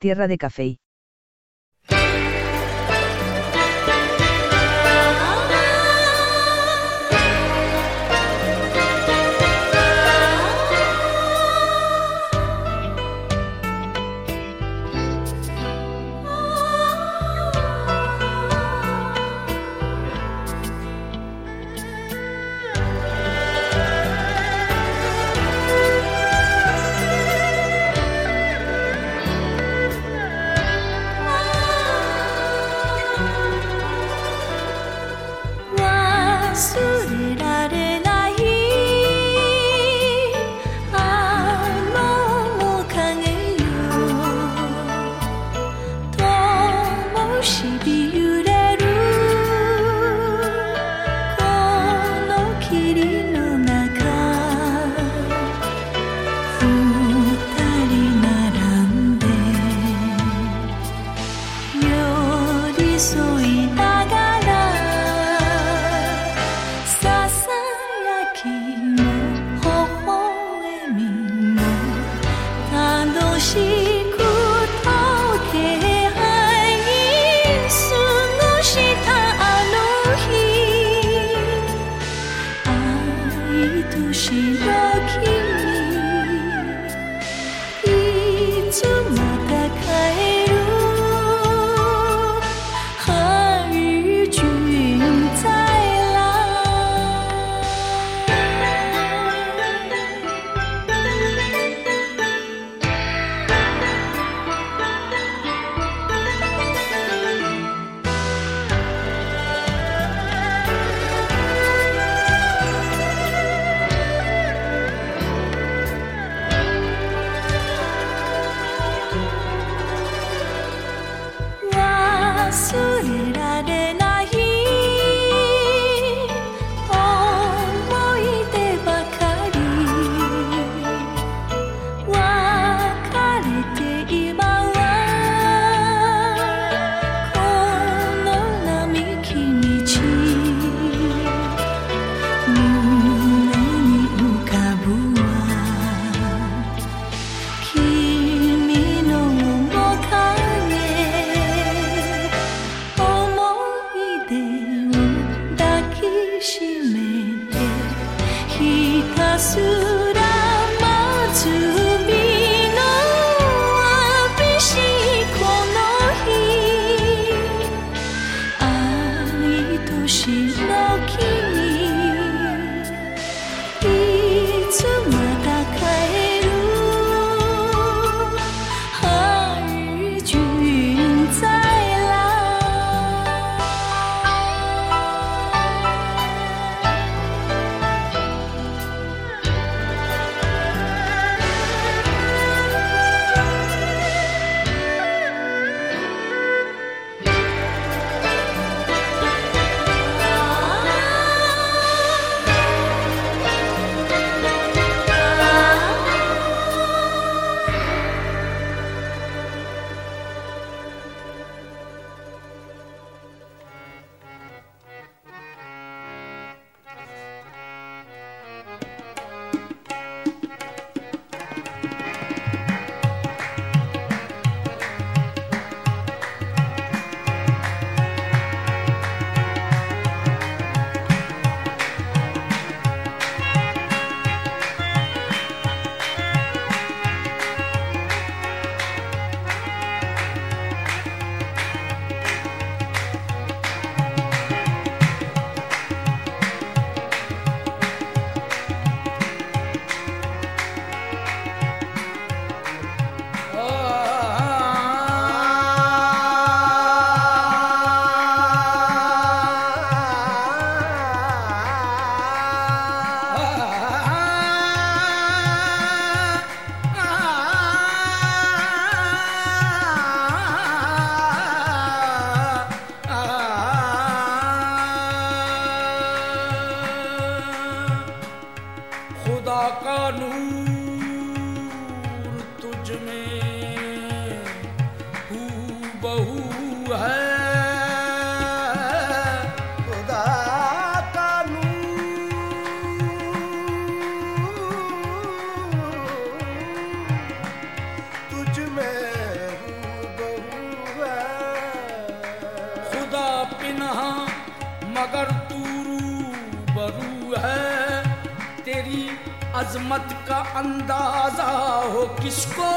Tierra de café. اندازہ ہو کس کو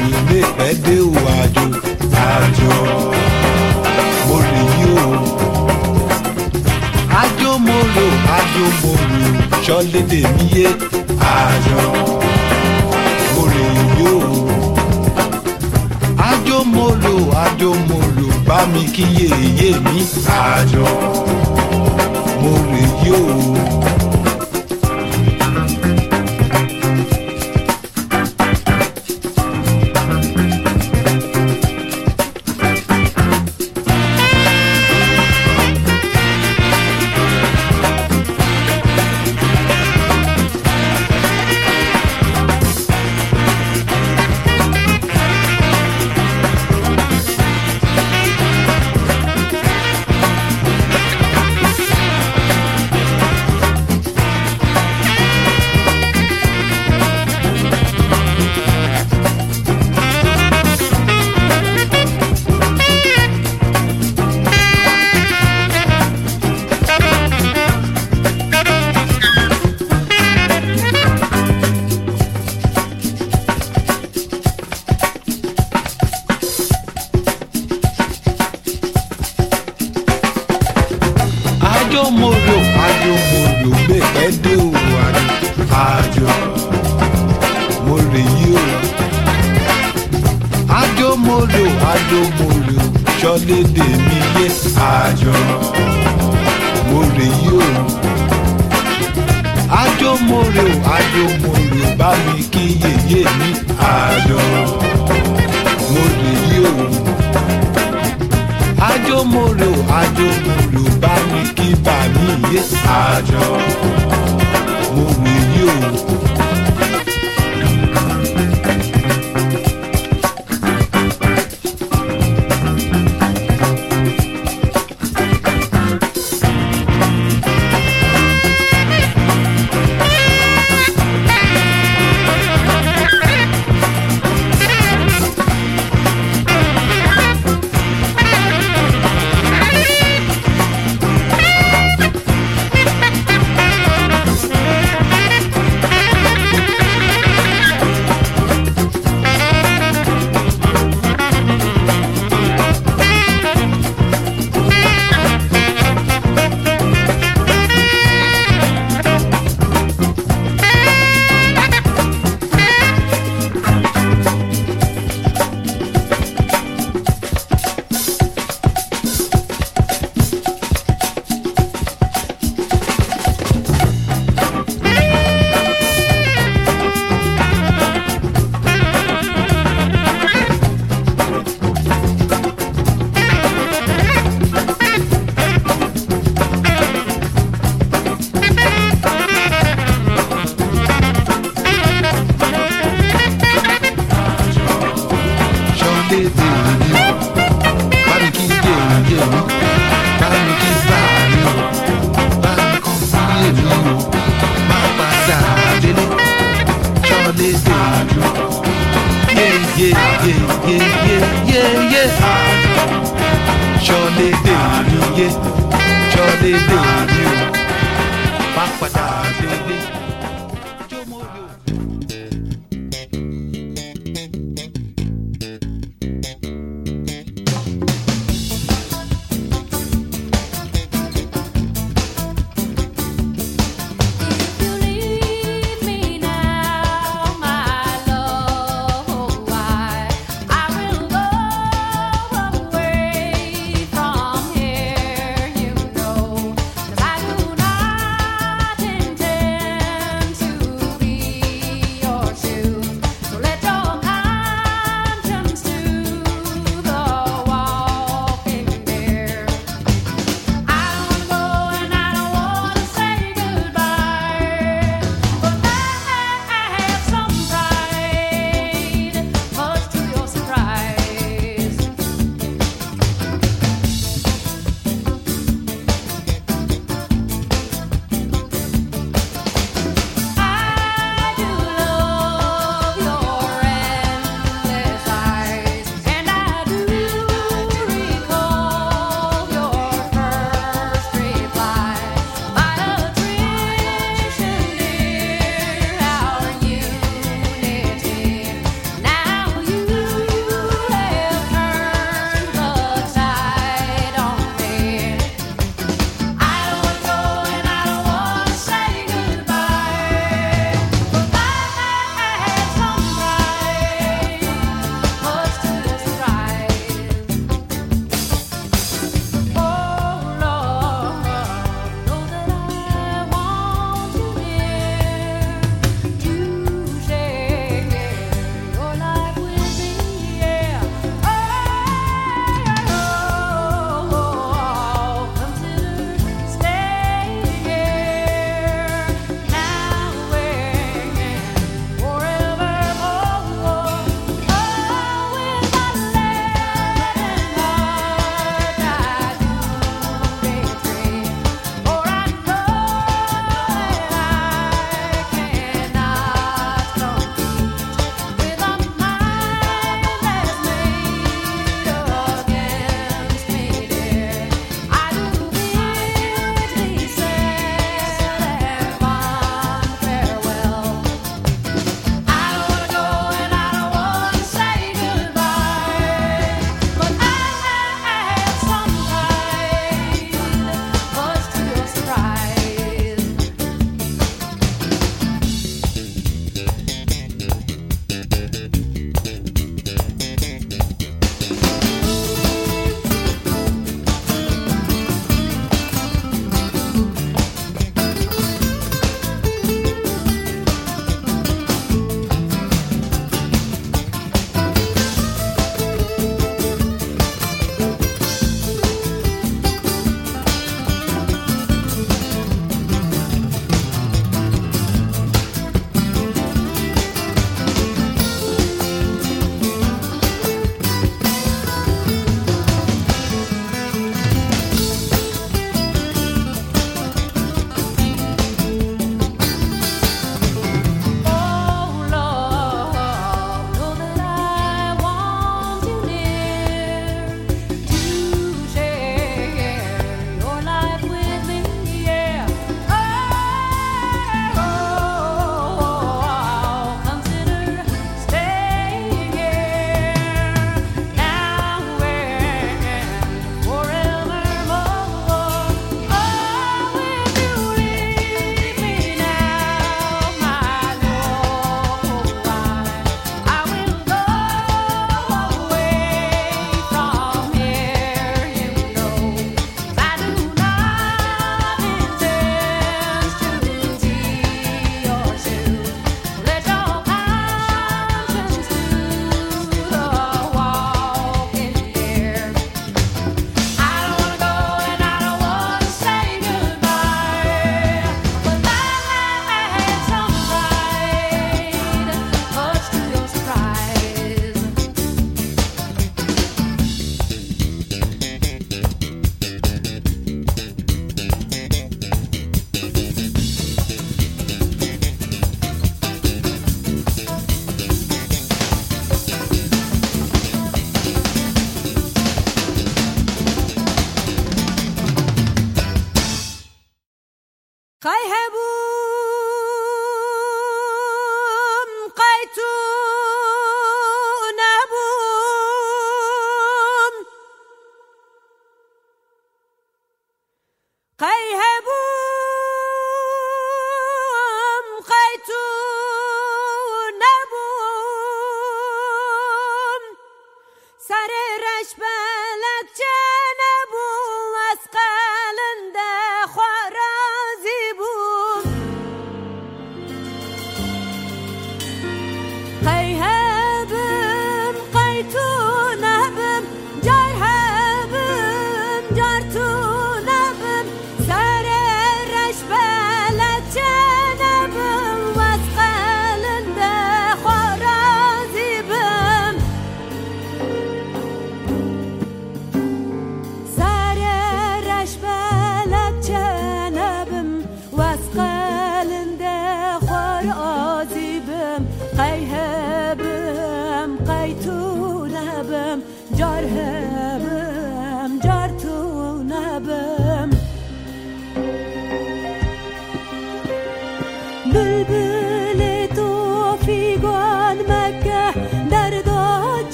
mi lè pẹ́ dé o àjò. Àjò. Mo rè yí o. àjò mo rò àjò mo rò sọ́lédè mi yé. Àjò. Mo rè yí o. àjò mo rò àjò mo rò. Bá mi kíyè èyé mi. Àjò. Mo rè yí o.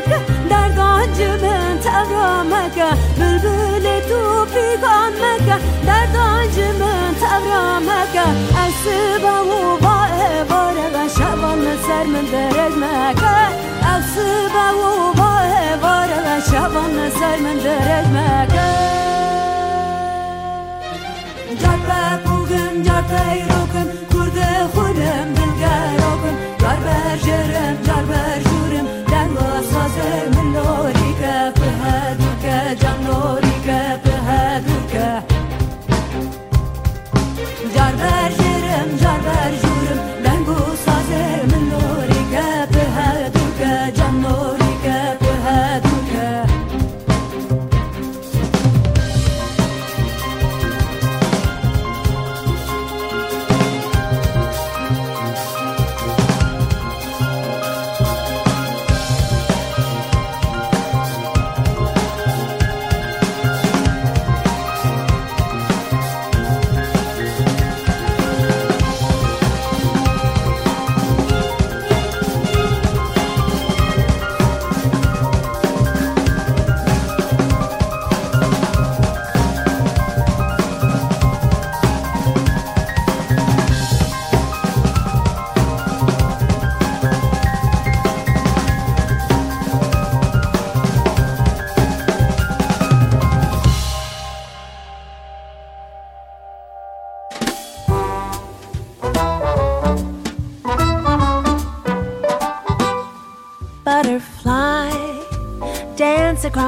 فیگان مکه در گنج من تورا مکه بلبل تو فیگان مکه در گنج من تورا مکه اسبا و با باره و شبان سر من درج مکه اسبا و با باره و شبان سر من درج مکه جار بپوگم جار پیروکم کرد خودم دلگروکم جار بر جرم جار بر جورم دنگ و سازر من لوری که به هدوکه جان لوری که به هدوکه جار بر جرم جار بر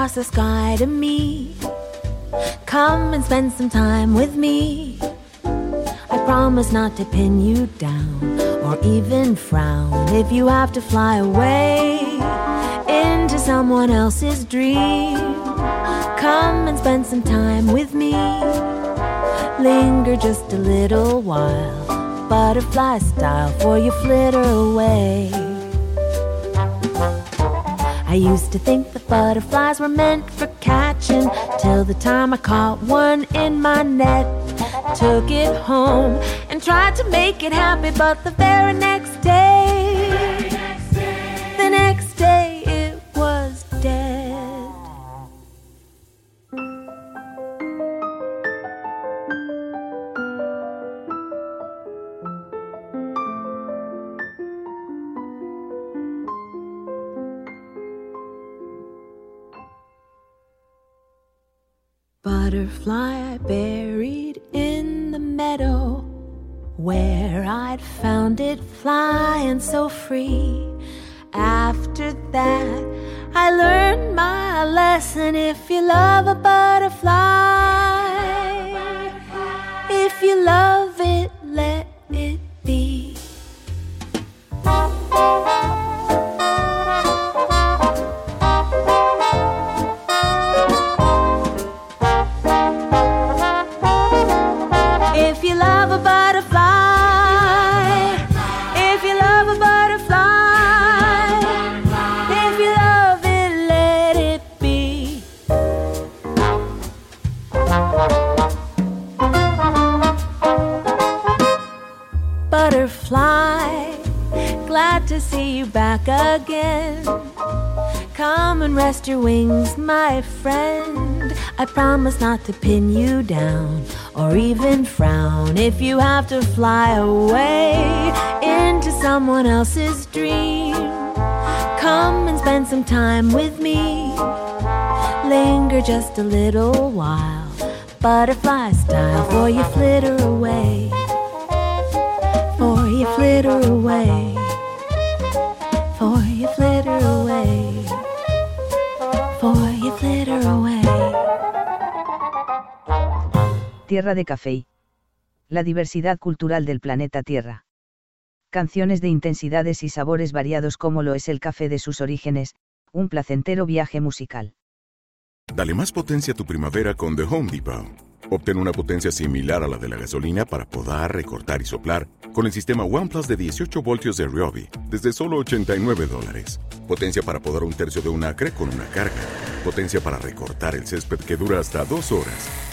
across the sky to me. Come and spend some time with me. I promise not to pin you down or even frown if you have to fly away into someone else's dream. Come and spend some time with me. Linger just a little while, butterfly style, for you flitter away. I used to think that butterflies were meant for catching till the time I caught one in my net. Took it home and tried to make it happy, but the very next day, I buried in the meadow where I'd found it flying so free. After that, I learned my lesson. If you love a butterfly, if you love promise not to pin you down or even frown if you have to fly away into someone else's dream. Come and spend some time with me. Linger just a little while, butterfly style, for you flitter away. For you flitter away. Tierra de Café. La diversidad cultural del planeta Tierra. Canciones de intensidades y sabores variados como lo es el café de sus orígenes, un placentero viaje musical. Dale más potencia a tu primavera con The Home Depot. Obtén una potencia similar a la de la gasolina para podar, recortar y soplar con el sistema OnePlus de 18 voltios de Ryobi desde solo 89 dólares. Potencia para podar un tercio de un acre con una carga. Potencia para recortar el césped que dura hasta dos horas.